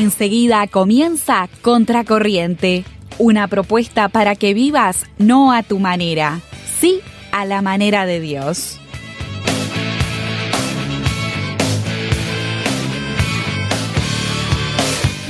Enseguida comienza Contracorriente, una propuesta para que vivas no a tu manera, sí a la manera de Dios.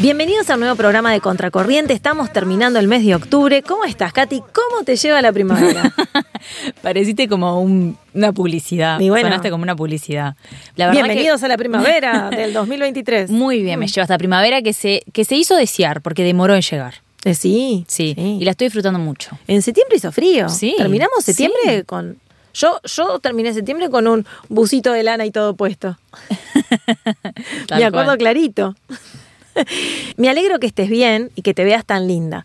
Bienvenidos a un nuevo programa de Contracorriente. Estamos terminando el mes de octubre. ¿Cómo estás, Katy? ¿Cómo te lleva la primavera? Pareciste como una publicidad. Y bueno, Sonaste como una publicidad. Bienvenidos a la primavera del 2023. Muy bien, me lleva esta primavera que se, que se hizo desear porque demoró en llegar. Eh, sí, sí, Y la estoy disfrutando mucho. En septiembre hizo frío. Sí. Terminamos septiembre con. Yo, yo terminé septiembre con un busito de lana y todo puesto. Me acuerdo clarito. Me alegro que estés bien y que te veas tan linda.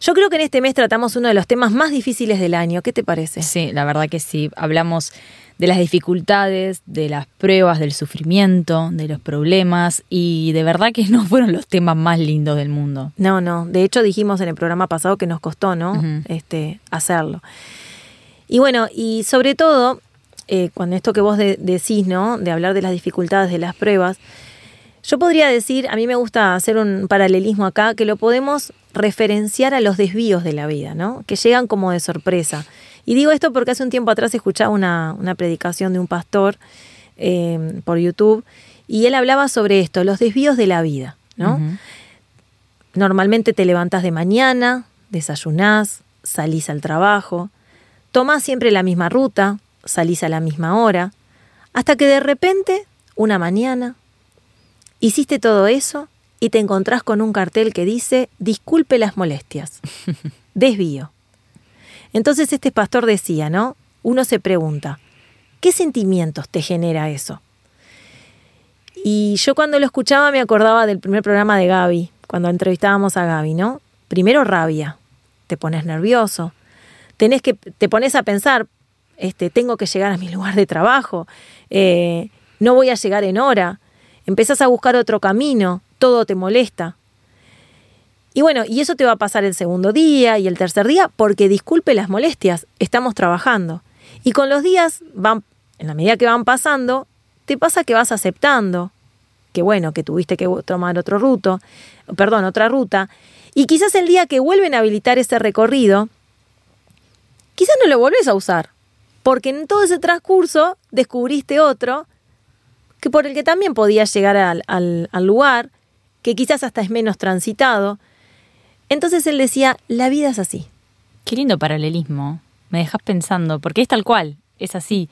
Yo creo que en este mes tratamos uno de los temas más difíciles del año. ¿Qué te parece? Sí, la verdad que sí. Hablamos de las dificultades, de las pruebas, del sufrimiento, de los problemas y de verdad que no fueron los temas más lindos del mundo. No, no. De hecho dijimos en el programa pasado que nos costó, ¿no? Este hacerlo. Y bueno, y sobre todo eh, cuando esto que vos decís, ¿no? De hablar de las dificultades, de las pruebas. Yo podría decir, a mí me gusta hacer un paralelismo acá, que lo podemos referenciar a los desvíos de la vida, ¿no? Que llegan como de sorpresa. Y digo esto porque hace un tiempo atrás escuchaba una, una predicación de un pastor eh, por YouTube y él hablaba sobre esto, los desvíos de la vida, ¿no? Normalmente te levantas de mañana, desayunás, salís al trabajo, tomás siempre la misma ruta, salís a la misma hora, hasta que de repente, una mañana, Hiciste todo eso y te encontrás con un cartel que dice, disculpe las molestias, desvío. Entonces este pastor decía, ¿no? Uno se pregunta, ¿qué sentimientos te genera eso? Y yo cuando lo escuchaba me acordaba del primer programa de Gaby, cuando entrevistábamos a Gaby, ¿no? Primero rabia, te pones nervioso, tenés que, te pones a pensar, este, tengo que llegar a mi lugar de trabajo, eh, no voy a llegar en hora, empezás a buscar otro camino, todo te molesta. Y bueno, y eso te va a pasar el segundo día y el tercer día, porque disculpe las molestias, estamos trabajando. Y con los días van, en la medida que van pasando, te pasa que vas aceptando, que bueno, que tuviste que tomar otro ruto, perdón, otra ruta, y quizás el día que vuelven a habilitar ese recorrido, quizás no lo volvés a usar, porque en todo ese transcurso descubriste otro que por el que también podías llegar al, al, lugar, que quizás hasta es menos transitado. Entonces él decía, la vida es así. Qué lindo paralelismo. Me dejas pensando, porque es tal cual, es así.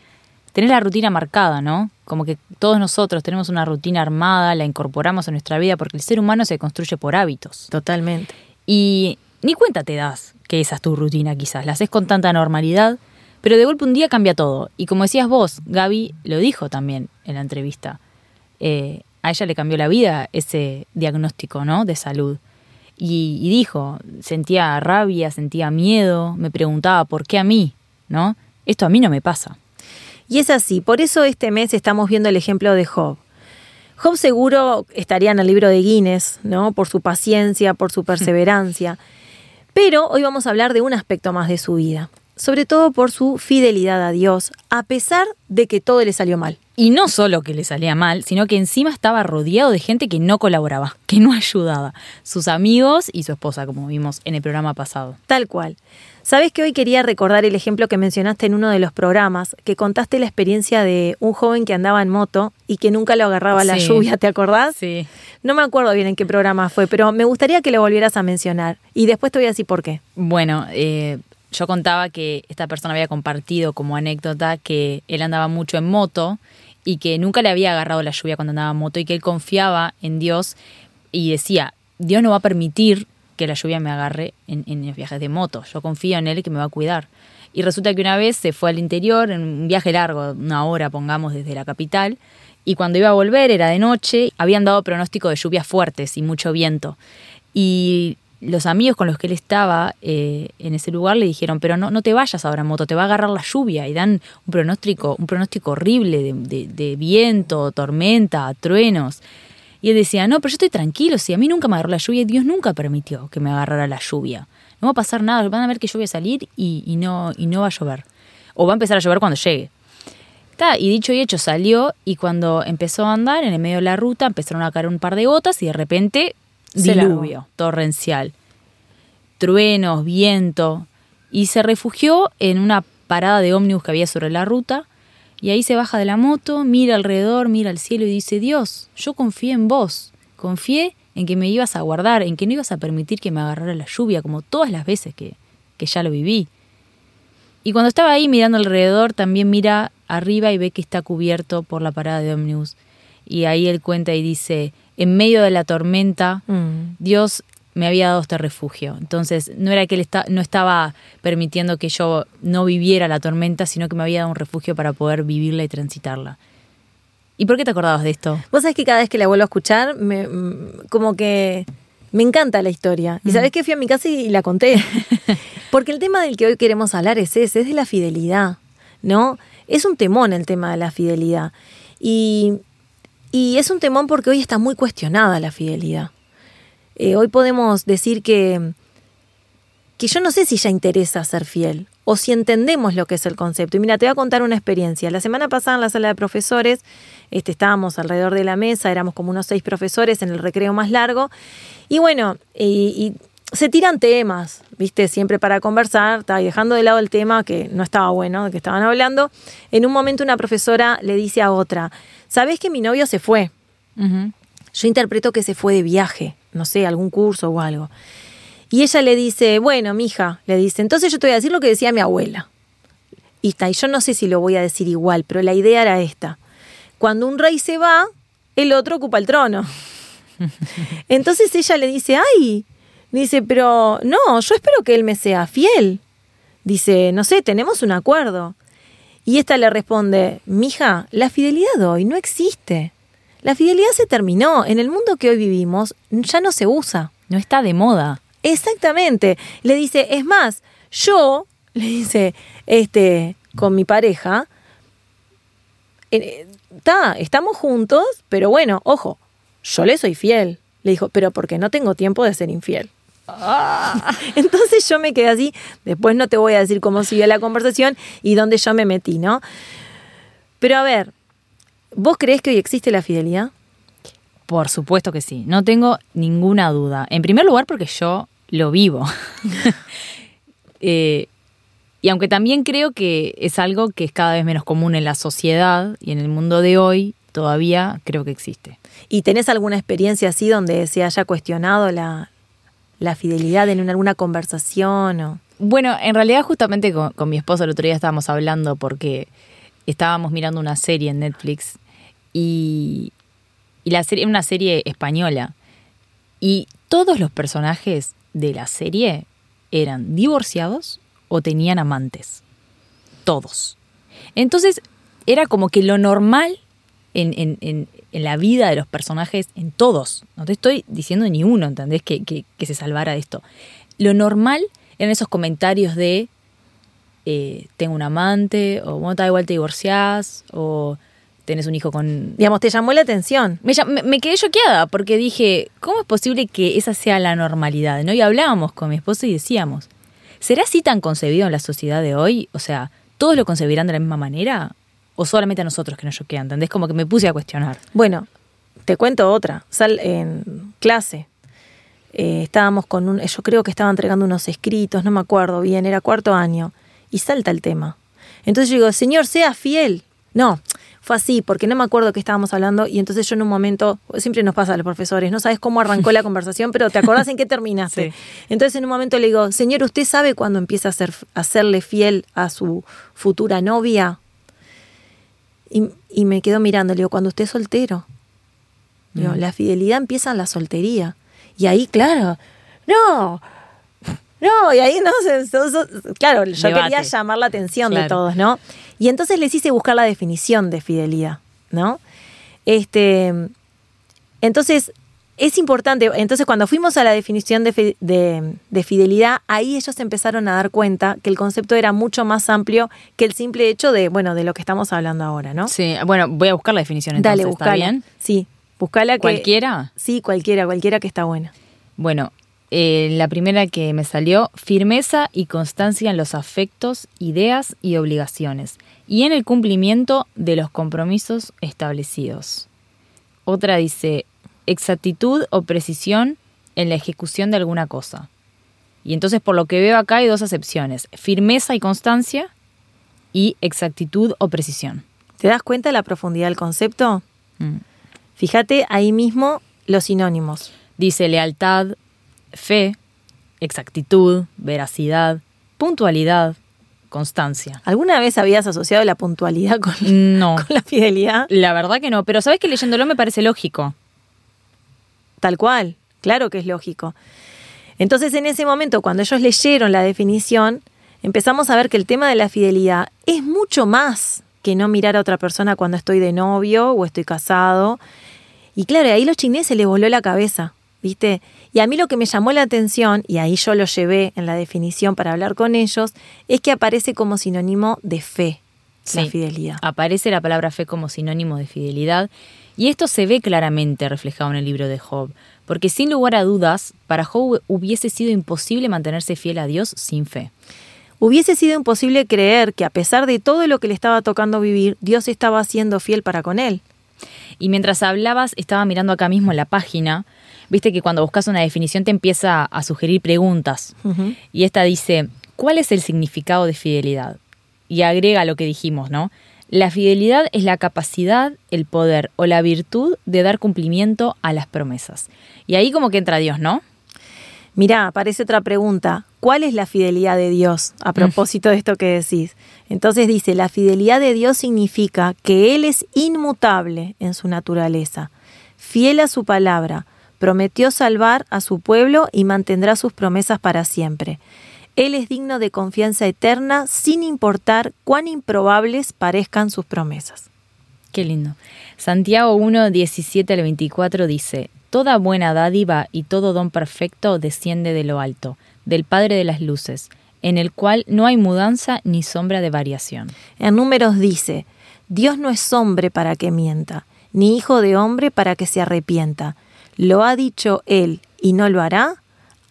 Tener la rutina marcada, ¿no? Como que todos nosotros tenemos una rutina armada, la incorporamos a nuestra vida, porque el ser humano se construye por hábitos. Totalmente. Y ni cuenta te das que esa es tu rutina quizás. La haces con tanta normalidad pero de golpe un día cambia todo. Y como decías vos, Gaby lo dijo también en la entrevista. Eh, a ella le cambió la vida ese diagnóstico ¿no? de salud. Y, y, dijo, sentía rabia, sentía miedo, me preguntaba por qué a mí, ¿no? Esto a mí no me pasa. Y es así, por eso este mes estamos viendo el ejemplo de Job. Job seguro estaría en el libro de Guinness, ¿no? Por su paciencia, por su perseverancia. Pero hoy vamos a hablar de un aspecto más de su vida sobre todo por su fidelidad a Dios, a pesar de que todo le salió mal. Y no solo que le salía mal, sino que encima estaba rodeado de gente que no colaboraba, que no ayudaba, sus amigos y su esposa, como vimos en el programa pasado. Tal cual. Sabes que hoy quería recordar el ejemplo que mencionaste en uno de los programas, que contaste la experiencia de un joven que andaba en moto y que nunca lo agarraba la lluvia, ¿te acordás? Sí. No me acuerdo bien en qué programa fue, pero me gustaría que lo volvieras a mencionar y después te voy a decir por qué. Bueno, eh, yo contaba que esta persona había compartido como anécdota que él andaba mucho en moto y que nunca le había agarrado la lluvia cuando andaba en moto y que él confiaba en Dios y decía, Dios no va a permitir que la lluvia me agarre en, en los viajes de moto, yo confío en él que me va a cuidar. Y resulta que una vez se fue al interior, en un viaje largo, una hora pongamos desde la capital, y cuando iba a volver era de noche, habían dado pronóstico de lluvias fuertes y mucho viento. Y los amigos con los que él estaba eh, en ese lugar le dijeron, pero no, no te vayas ahora en moto, te va a agarrar la lluvia y dan un pronóstico, un pronóstico horrible de, viento, tormenta, truenos. Y él decía, no, pero yo estoy tranquilo, si a mí nunca me agarró la lluvia, Dios nunca permitió que me agarrara la lluvia. No va a pasar nada, van a ver que yo voy a salir y, no, y no va a llover. O va a empezar a llover cuando llegue. y dicho y hecho salió y cuando empezó a andar en el medio de la ruta empezaron a caer un par de gotas y de repente diluvio torrencial. Truenos, viento. Y se refugió en una parada de ómnibus que había sobre la ruta. Y ahí se baja de la moto, mira alrededor, mira al cielo y dice, Dios, yo confié en vos. Confié en que me ibas a guardar, en que no ibas a permitir que me agarrara la lluvia, como todas las veces que, que ya lo viví. Y cuando estaba ahí mirando alrededor, también mira arriba y ve que está cubierto por la parada de ómnibus. Y ahí él cuenta y dice, en medio de la tormenta, Mm. Dios me había dado este refugio. Entonces, no era que él está, no estaba permitiendo que yo no viviera la tormenta, sino que me había dado un refugio para poder vivirla y transitarla. ¿Y por qué te acordabas de esto? Vos sabés que cada vez que la vuelvo a escuchar, me, mm, como que me encanta la historia. Y sabés que fui a mi casa y la conté. Porque el tema del que hoy queremos hablar es ese, es de la fidelidad, ¿no? Es un temón el tema de la fidelidad. Y, y es un temón porque hoy está muy cuestionada la fidelidad. Eh, hoy podemos decir que, que yo no sé si ya interesa ser fiel o si entendemos lo que es el concepto. Y mira, te voy a contar una experiencia. La semana pasada en la sala de profesores este, estábamos alrededor de la mesa, éramos como unos seis profesores en el recreo más largo. Y bueno, y, y se tiran temas, ¿viste? Siempre para conversar, estaba dejando de lado el tema que no estaba bueno, de que estaban hablando. En un momento una profesora le dice a otra, ¿sabés que mi novio se fue? Yo interpreto que se fue de viaje, no sé, algún curso o algo. Y ella le dice, bueno, mija, le dice, entonces yo te voy a decir lo que decía mi abuela. Y está, y yo no sé si lo voy a decir igual, pero la idea era esta. Cuando un rey se va, el otro ocupa el trono. Entonces ella le dice, ay, dice, pero no, yo espero que él me sea fiel. Dice, no sé, tenemos un acuerdo. Y esta le responde, mija, la fidelidad de hoy no existe. La fidelidad se terminó. En el mundo que hoy vivimos ya no se usa. No está de moda. Exactamente. Le dice, es más, yo, le dice, este, con mi pareja, está, estamos juntos, pero bueno, ojo, yo le soy fiel. Le dijo, pero porque no tengo tiempo de ser infiel. Entonces yo me quedé así, después no te voy a decir cómo siguió la conversación y dónde yo me metí, ¿no? Pero a ver, ¿vos crees que hoy existe la fidelidad? Por supuesto que sí, no tengo ninguna duda. En primer lugar porque yo lo vivo. Eh, y aunque también creo que es algo que es cada vez menos común en la sociedad y en el mundo de hoy, todavía creo que existe. ¿Y tenés alguna experiencia así donde se haya cuestionado la, la fidelidad en una- alguna conversación? O... Bueno, en realidad justamente con, mi esposo el otro día estábamos hablando porque estábamos mirando una serie en Netflix y, y la serie una serie española y todos los personajes de la serie eran divorciados o tenían amantes. Todos. Entonces era como que lo normal en, en- en- en la vida de los personajes, en todos, no te estoy diciendo ni uno, ¿entendés? Que, que- que se salvara de esto. Lo normal eran esos comentarios de eh, tengo un amante, o bueno, tal igual te divorciás, o tenés un hijo con... Digamos, te llamó la atención. Me, me- me quedé choqueada porque dije, ¿cómo es posible que esa sea la normalidad? ¿no? Y hablábamos con mi esposo y decíamos, ¿será así tan concebido en la sociedad de hoy? O sea, ¿todos lo concebirán de la misma manera? ¿O solamente a nosotros que nos choquean? ¿Entendés? Como que me puse a cuestionar. Bueno, te cuento otra. Sal en clase. eh, estábamos con un. Yo creo que estaba entregando unos escritos, no me acuerdo bien, era cuarto año. Y salta el tema. Entonces yo digo, Señor, sea fiel. No, fue así, porque no me acuerdo qué estábamos hablando. Y entonces yo en un momento, siempre nos pasa a los profesores, no sabes cómo arrancó la conversación, pero te acordás en qué terminaste. Sí. Entonces en un momento le digo, Señor, ¿usted sabe cuándo empieza a, ser, a serle fiel a su futura novia? Y, y me quedo mirando, le digo, cuando usted es soltero. Digo, la fidelidad empieza en la soltería. Y ahí, claro, no, no, y ahí no, se- claro, yo Debate. quería llamar la atención de todos, ¿no? Y entonces les hice buscar la definición de fidelidad, ¿no? Este, entonces, es importante, entonces cuando fuimos a la definición de, fi- de- de fidelidad, ahí ellos empezaron a dar cuenta que el concepto era mucho más amplio que el simple hecho de, bueno, de lo que estamos hablando ahora, ¿no? Sí, bueno, voy a buscar la definición entonces, Dale, ¿está buscala. bien? Sí, buscala que... ¿Cualquiera? Sí, cualquiera, cualquiera que está buena. Bueno, eh, la primera que me salió, firmeza y constancia en los afectos, ideas y obligaciones, y en el cumplimiento de los compromisos establecidos. Otra dice, exactitud o precisión en la ejecución de alguna cosa. Y entonces por lo que veo acá hay dos acepciones, firmeza y constancia y exactitud o precisión. ¿Te das cuenta de la profundidad del concepto? Mm. Fíjate ahí mismo los sinónimos. Dice lealtad, fe, exactitud, veracidad, puntualidad, constancia. ¿Alguna vez habías asociado la puntualidad con, No, con la fidelidad? la verdad que no, pero sabes que leyéndolo me parece lógico. Tal cual, claro que es lógico. Entonces en ese momento, cuando ellos leyeron la definición, empezamos a ver que el tema de la fidelidad es mucho más que no mirar a otra persona cuando estoy de novio o estoy casado. Y claro, ahí los chineses les voló la cabeza, ¿viste? Y a mí lo que me llamó la atención, y ahí yo lo llevé en la definición para hablar con ellos, es que aparece como sinónimo de fe, la fidelidad. Aparece la palabra fe como sinónimo de fidelidad y esto se ve claramente reflejado en el libro de Job, porque sin lugar a dudas, para Job hubiese sido imposible mantenerse fiel a Dios sin fe. Hubiese sido imposible creer que a pesar de todo lo que le estaba tocando vivir, Dios estaba siendo fiel para con él. Y mientras hablabas, estaba mirando acá mismo en la página, viste que cuando buscas una definición te empieza a sugerir preguntas. Y esta dice, ¿cuál es el significado de fidelidad? Y agrega lo que dijimos, ¿no? La fidelidad es la capacidad, el poder o la virtud de dar cumplimiento a las promesas. Y ahí como que entra Dios, ¿no? Mirá, aparece otra pregunta. ¿Cuál es la fidelidad de Dios? A propósito de esto que decís. Entonces dice, la fidelidad de Dios significa que Él es inmutable en su naturaleza, fiel a su palabra, prometió salvar a su pueblo y mantendrá sus promesas para siempre. Él es digno de confianza eterna sin importar cuán improbables parezcan sus promesas. Qué lindo. Santiago 1, 17 al 24 dice, Toda buena dádiva y todo don perfecto desciende de lo alto, del Padre de las Luces, en el cual no hay mudanza ni sombra de variación. En números dice, Dios no es hombre para que mienta, ni hijo de hombre para que se arrepienta. ¿Lo ha dicho él y no lo hará?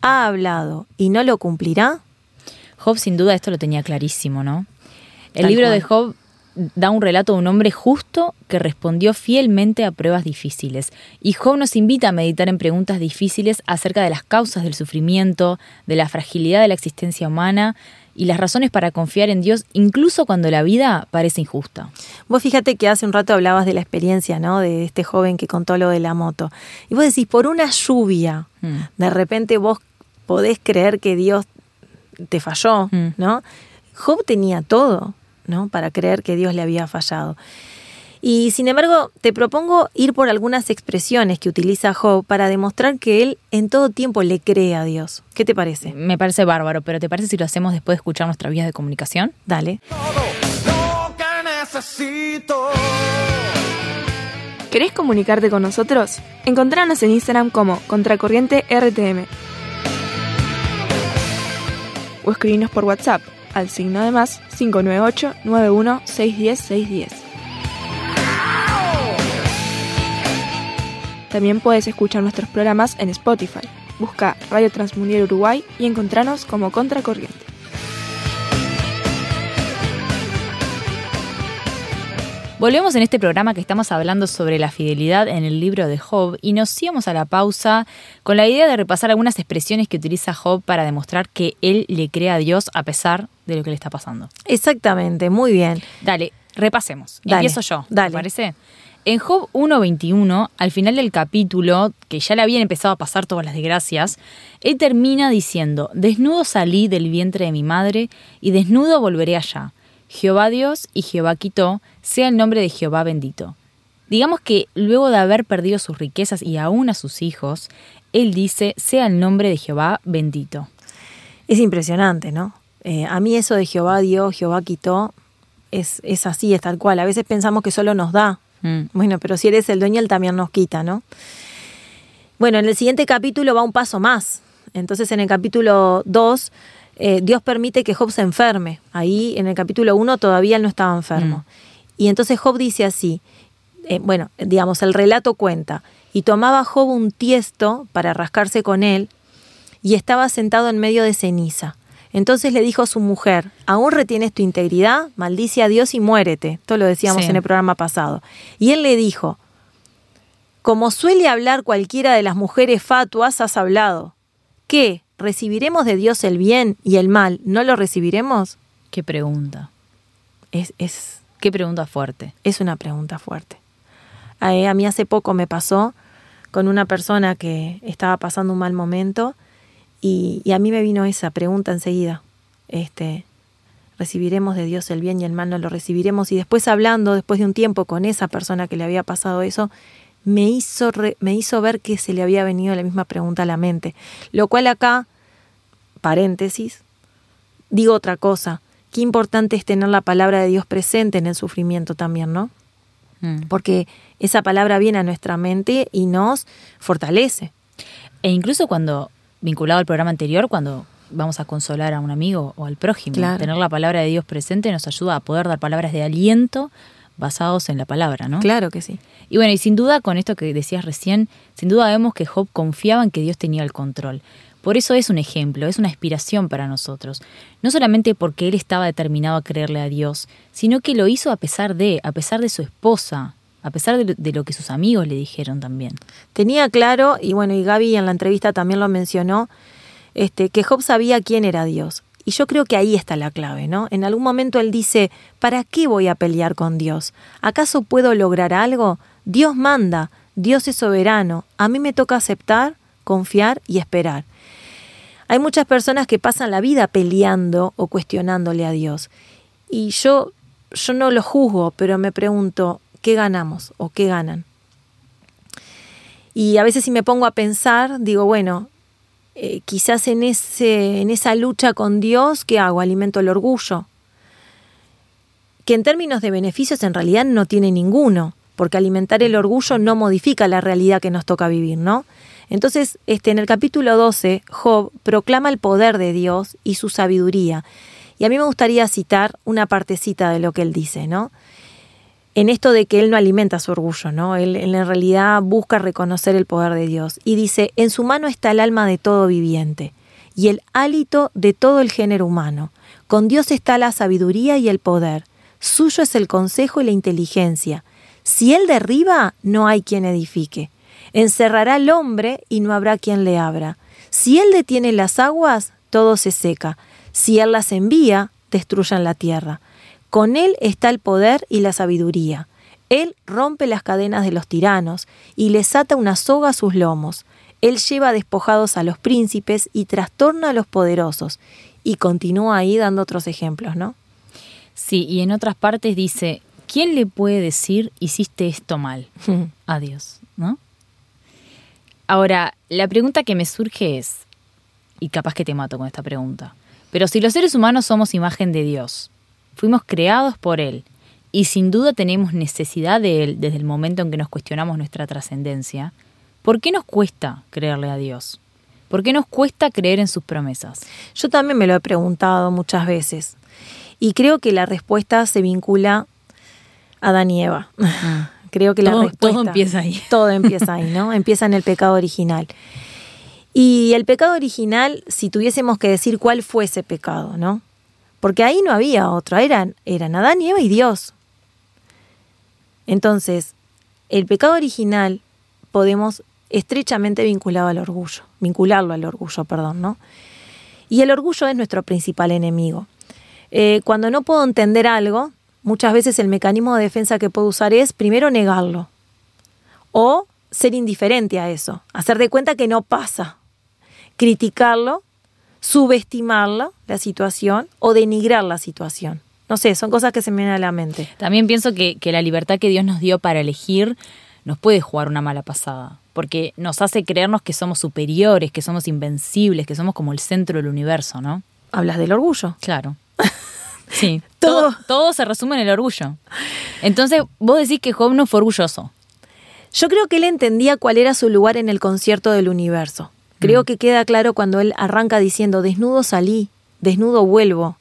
¿Ha hablado y no lo cumplirá? Job sin duda esto lo tenía clarísimo, ¿no? El Tal libro cual. de Job da un relato de un hombre justo que respondió fielmente a pruebas difíciles. Y Job nos invita a meditar en preguntas difíciles acerca de las causas del sufrimiento, de la fragilidad de la existencia humana y las razones para confiar en Dios incluso cuando la vida parece injusta. Vos fíjate que hace un rato hablabas de la experiencia, ¿no? De este joven que contó lo de la moto. Y vos decís, por una lluvia, Mm. de repente vos podés creer que Dios te falló, Mm. ¿no? Job tenía todo, ¿no? Para creer que Dios le había fallado. Y sin embargo, te propongo ir por algunas expresiones que utiliza Job para demostrar que él en todo tiempo le cree a Dios. ¿Qué te parece? Me parece bárbaro, pero ¿te parece si lo hacemos después de escuchar nuestras vías de comunicación? Dale. lo que necesito. ¿Querés comunicarte con nosotros? Encontranos en Instagram como Contracorriente RTM. O escribinos por WhatsApp al signo de más 598 91 610 610. También puedes escuchar nuestros programas en Spotify. Busca Radio Transmundial Uruguay y encontranos como Contracorriente. Volvemos en este programa que estamos hablando sobre la fidelidad en el libro de Job y nos íbamos a la pausa con la idea de repasar algunas expresiones que utiliza Job para demostrar que él le cree a Dios a pesar de lo que le está pasando. Exactamente, muy bien. Dale, repasemos. Dale, Empiezo yo, dale. ¿te parece? En Job 1.21, al final del capítulo, que ya le habían empezado a pasar todas las desgracias, él termina diciendo, desnudo salí del vientre de mi madre y desnudo volveré allá. Jehová Dios y Jehová quitó, sea el nombre de Jehová bendito. Digamos que luego de haber perdido sus riquezas y aún a sus hijos, él dice, sea el nombre de Jehová bendito. Es impresionante, ¿no? Eh, a mí eso de Jehová dio, Jehová quitó, es, es así, es tal cual. A veces pensamos que solo nos da. Mm. Bueno, pero si eres el dueño, él también nos quita, ¿no? Bueno, en el siguiente capítulo va un paso más. Entonces, en el capítulo 2, eh, Dios permite que Job se enferme. Ahí, en el capítulo 1, todavía él no estaba enfermo. Y entonces Job dice así, eh, bueno, digamos, el relato cuenta, y tomaba Job un tiesto para rascarse con él, y estaba sentado en medio de ceniza. Entonces le dijo a su mujer, ¿aún retienes tu integridad? Maldice a Dios y muérete. Esto lo decíamos Sí. en el programa pasado. Y él le dijo, como suele hablar cualquiera de las mujeres fatuas, has hablado. ¿Qué? ¿Recibiremos de Dios el bien y el mal? ¿No lo recibiremos? Qué pregunta. Es, es, Qué pregunta fuerte. es una pregunta fuerte. A, a mí hace poco me pasó con una persona que estaba pasando un mal momento y, y a mí me vino esa pregunta enseguida. Este, ¿Recibiremos de Dios el bien y el mal? ¿No lo recibiremos? Y después hablando, después de un tiempo con esa persona que le había pasado eso, me hizo, re- me hizo ver que se le había venido la misma pregunta a la mente. Lo cual acá, paréntesis, digo otra cosa. Qué importante es tener la palabra de Dios presente en el sufrimiento también, ¿no? Mm. Porque esa palabra viene a nuestra mente y nos fortalece. E incluso cuando, vinculado al programa anterior, cuando vamos a consolar a un amigo o al prójimo, Claro. tener la palabra de Dios presente nos ayuda a poder dar palabras de aliento basados en la palabra, ¿no? Claro que sí. Y bueno, y sin duda, con esto que decías recién, sin duda vemos que Job confiaba en que Dios tenía el control. Por eso es un ejemplo, es una inspiración para nosotros. No solamente porque él estaba determinado a creerle a Dios, sino que lo hizo a pesar de, a pesar de su esposa, a pesar de lo, que sus amigos le dijeron también. Tenía claro, y bueno, y Gaby en la entrevista también lo mencionó, este, que Job sabía quién era Dios. Y yo creo que ahí está la clave, ¿no? En algún momento él dice, ¿para qué voy a pelear con Dios? ¿Acaso puedo lograr algo? Dios manda, Dios es soberano, a mí me toca aceptar, confiar y esperar. Hay muchas personas que pasan la vida peleando o cuestionándole a Dios. Y yo, yo no lo juzgo, pero me pregunto, ¿qué ganamos o qué ganan? Y a veces si me pongo a pensar, digo, bueno, eh, quizás en, ese, en esa lucha con Dios, ¿qué hago? Alimento el orgullo. Que en términos de beneficios en realidad no tiene ninguno, porque alimentar el orgullo no modifica la realidad que nos toca vivir, ¿no? Entonces, este, en el capítulo 12, Job proclama el poder de Dios y su sabiduría. Y a mí me gustaría citar una partecita de lo que él dice, ¿no? en esto de que él no alimenta su orgullo, ¿no? Él, él en realidad busca reconocer el poder de Dios. Y dice, en su mano está el alma de todo viviente y el hálito de todo el género humano. Con Dios está la sabiduría y el poder. Suyo es el consejo y la inteligencia. Si él derriba, no hay quien edifique. Encerrará al hombre y no habrá quien le abra. Si él detiene las aguas, todo se seca. Si él las envía, destruyan la tierra. Con él está el poder y la sabiduría. Él rompe las cadenas de los tiranos y les ata una soga a sus lomos. Él lleva despojados a los príncipes y trastorna a los poderosos. Y continúa ahí dando otros ejemplos, ¿no? Sí, y en otras partes dice, ¿quién le puede decir hiciste esto mal? A Dios, ¿no? Ahora, la pregunta que me surge es, y capaz que te mato con esta pregunta, pero si los seres humanos somos imagen de Dios, fuimos creados por Él, y sin duda tenemos necesidad de Él desde el momento en que nos cuestionamos nuestra trascendencia, ¿por qué nos cuesta creerle a Dios? ¿Por qué nos cuesta creer en sus promesas? Yo también me lo he preguntado muchas veces. Y creo que la respuesta se vincula a Adán y Eva. Creo que la Todo- respuesta. todo empieza ahí. Todo empieza ahí, ¿no? empieza en el pecado original. Y el pecado original, si tuviésemos que decir cuál fue ese pecado, ¿no? Porque ahí no había otro, eran, eran Adán y Eva y Dios. Entonces, el pecado original podemos estrechamente vinculado al orgullo, vincularlo al orgullo, perdón, ¿no? Y el orgullo es nuestro principal enemigo. Eh, cuando no puedo entender algo, muchas veces el mecanismo de defensa que puedo usar es primero negarlo o ser indiferente a eso, hacer de cuenta que no pasa, criticarlo, subestimarla, la situación, o denigrar la situación. No sé, son cosas que se me vienen a la mente. También pienso que, que la libertad que Dios nos dio para elegir nos puede jugar una mala pasada, porque nos hace creernos que somos superiores, que somos invencibles, que somos como el centro del universo, ¿no? Hablas del orgullo. Claro. Sí, Todo. todo, todo se resume en el orgullo. Entonces, vos decís que Job no fue orgulloso. Yo creo que él entendía cuál era su lugar en el concierto del universo. Creo que queda claro cuando él arranca diciendo, desnudo salí, desnudo vuelvo.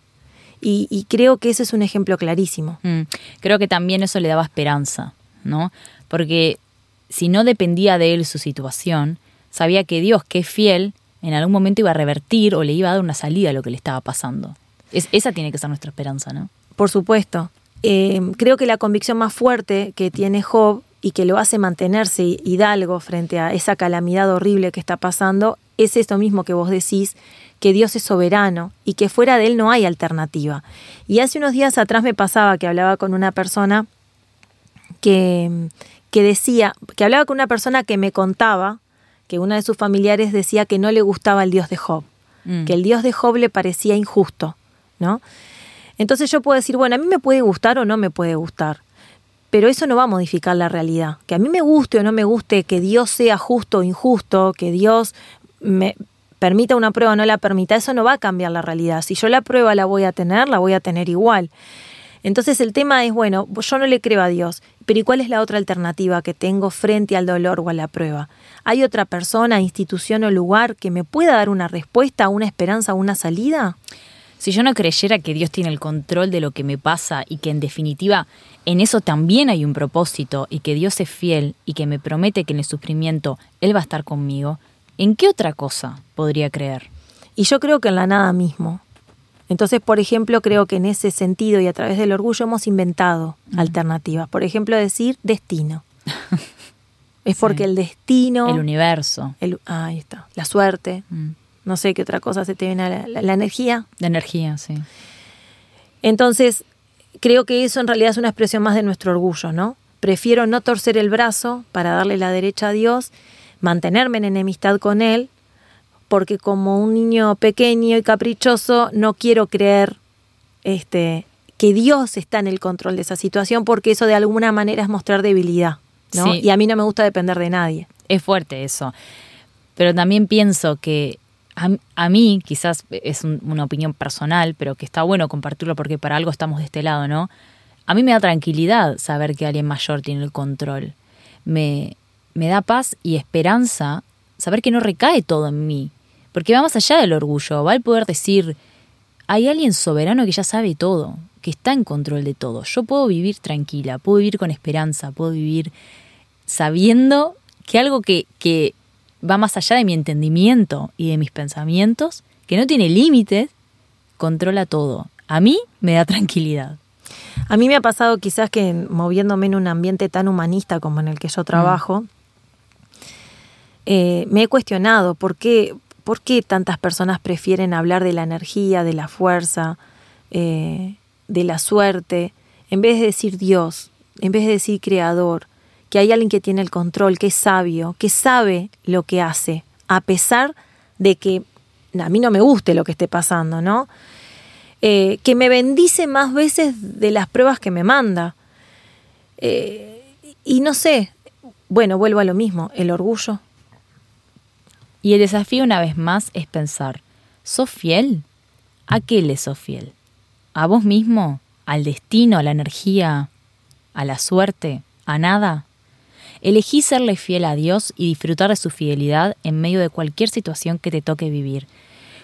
Y, y creo que ese es un ejemplo clarísimo. Mm, Creo que también eso le daba esperanza, ¿no? Porque si no dependía de él su situación, sabía que Dios, que es fiel, en algún momento iba a revertir o le iba a dar una salida a lo que le estaba pasando. Es, esa tiene que ser nuestra esperanza, ¿no? Por supuesto. Eh, creo que la convicción más fuerte que tiene Job y que lo hace mantenerse hidalgo frente a esa calamidad horrible que está pasando es esto mismo que vos decís, que Dios es soberano y que fuera de Él no hay alternativa. Y hace unos días atrás me pasaba que hablaba con una persona que, que decía, que hablaba con una persona que me contaba que una de sus familiares decía que no le gustaba el Dios de Job, Mm. que el Dios de Job le parecía injusto, Entonces yo puedo decir, bueno, a mí me puede gustar o no me puede gustar, pero eso no va a modificar la realidad. Que a mí me guste o no me guste, que Dios sea justo o injusto, que Dios me permita una prueba o no la permita, eso no va a cambiar la realidad. Si yo la prueba la voy a tener, la voy a tener igual. Entonces el tema es, bueno, yo no le creo a Dios, pero ¿y cuál es la otra alternativa que tengo frente al dolor o a la prueba? ¿Hay otra persona, institución o lugar que me pueda dar una respuesta, una esperanza, una salida? Si yo no creyera que Dios tiene el control de lo que me pasa y que en definitiva en eso también hay un propósito y que Dios es fiel y que me promete que en el sufrimiento Él va a estar conmigo, ¿en qué otra cosa podría creer? Y yo creo que en la nada mismo. Entonces, por ejemplo, creo que en ese sentido y a través del orgullo hemos inventado alternativas. Por ejemplo, decir destino. es porque el destino... El universo. el- ah, ahí está. La suerte. Mm. No sé qué otra cosa se te viene a la, la- la energía. De energía, sí. Entonces, creo que eso en realidad es una expresión más de nuestro orgullo, ¿no? Prefiero no torcer el brazo para darle la derecha a Dios, mantenerme en enemistad con Él, porque como un niño pequeño y caprichoso no quiero creer este, que Dios está en el control de esa situación, porque eso de alguna manera es mostrar debilidad, ¿no? Sí. Y a mí no me gusta depender de nadie. Es fuerte eso. Pero también pienso que a, mí, quizás es un- una opinión personal, pero que está bueno compartirlo porque para algo estamos de este lado, ¿no? A mí me da tranquilidad saber que alguien mayor tiene el control. Me, me da paz y esperanza saber que no recae todo en mí. Porque va más allá del orgullo, va el poder decir, hay alguien soberano que ya sabe todo, que está en control de todo. Yo puedo vivir tranquila, puedo vivir con esperanza, puedo vivir sabiendo que algo que va más allá de mi entendimiento y de mis pensamientos, que no tiene límites, controla todo. A mí me da tranquilidad. A mí me ha pasado quizás que moviéndome en un ambiente tan humanista como en el que yo trabajo, eh, me he cuestionado por qué, por qué tantas personas prefieren hablar de la energía, de la fuerza, eh, de la suerte, en vez de decir Dios, en vez de decir Creador, que hay alguien que tiene el control, que es sabio, que sabe lo que hace, a pesar de que a mí no me guste lo que esté pasando, ¿no? eh, que me bendice más veces de las pruebas que me manda. Eh, y no sé, bueno, vuelvo a lo mismo, el orgullo. Y el desafío una vez más es pensar, ¿sos fiel? ¿A qué le sos fiel? ¿A vos mismo? ¿Al destino? ¿A la energía? ¿A la suerte? ¿A nada? Elegí serle fiel a Dios y disfrutar de su fidelidad en medio de cualquier situación que te toque vivir.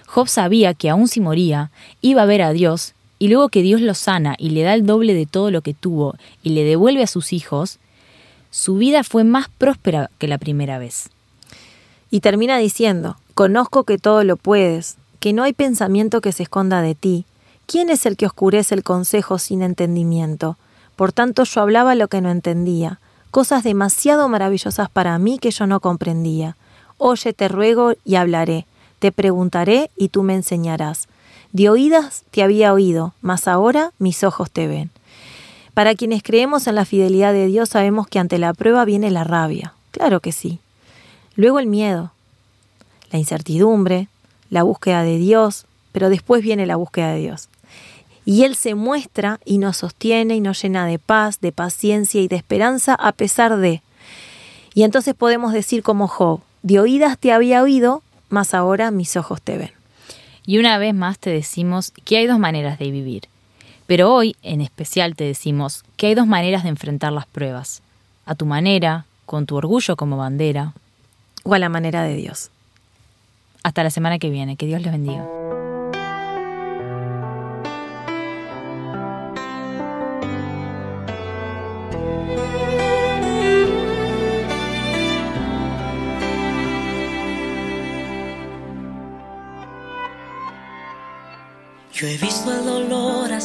Job sabía que aun si moría, iba a ver a Dios, y luego que Dios lo sana y le da el doble de todo lo que tuvo y le devuelve a sus hijos, su vida fue más próspera que la primera vez. Y termina diciendo, conozco que todo lo puedes, que no hay pensamiento que se esconda de ti. ¿Quién es el que oscurece el consejo sin entendimiento? Por tanto yo hablaba lo que no entendía, cosas demasiado maravillosas para mí que yo no comprendía. Oye, te ruego y hablaré, te preguntaré y tú me enseñarás. De oídas te había oído, mas ahora mis ojos te ven. Para quienes creemos en la fidelidad de Dios sabemos que ante la prueba viene la rabia. Claro que sí. Luego el miedo, la incertidumbre, la búsqueda de Dios, pero después viene la búsqueda de Dios. Y Él se muestra y nos sostiene y nos llena de paz, de paciencia y de esperanza a pesar de. Y entonces podemos decir como Job, de oídas te había oído, mas ahora mis ojos te ven. Y una vez más te decimos que hay dos maneras de vivir. Pero hoy, en especial, te decimos que hay dos maneras de enfrentar las pruebas. A tu manera, con tu orgullo como bandera. O a la manera de Dios. Hasta la semana que viene. Que Dios les bendiga.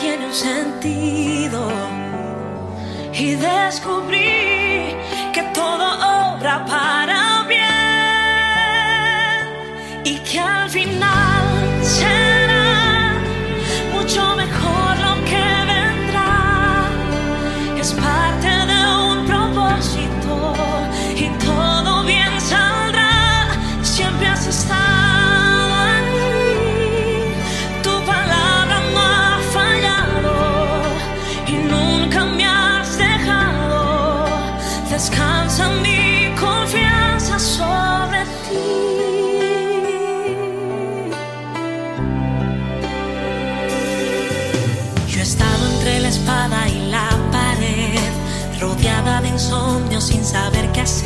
tiene un sentido y descubrí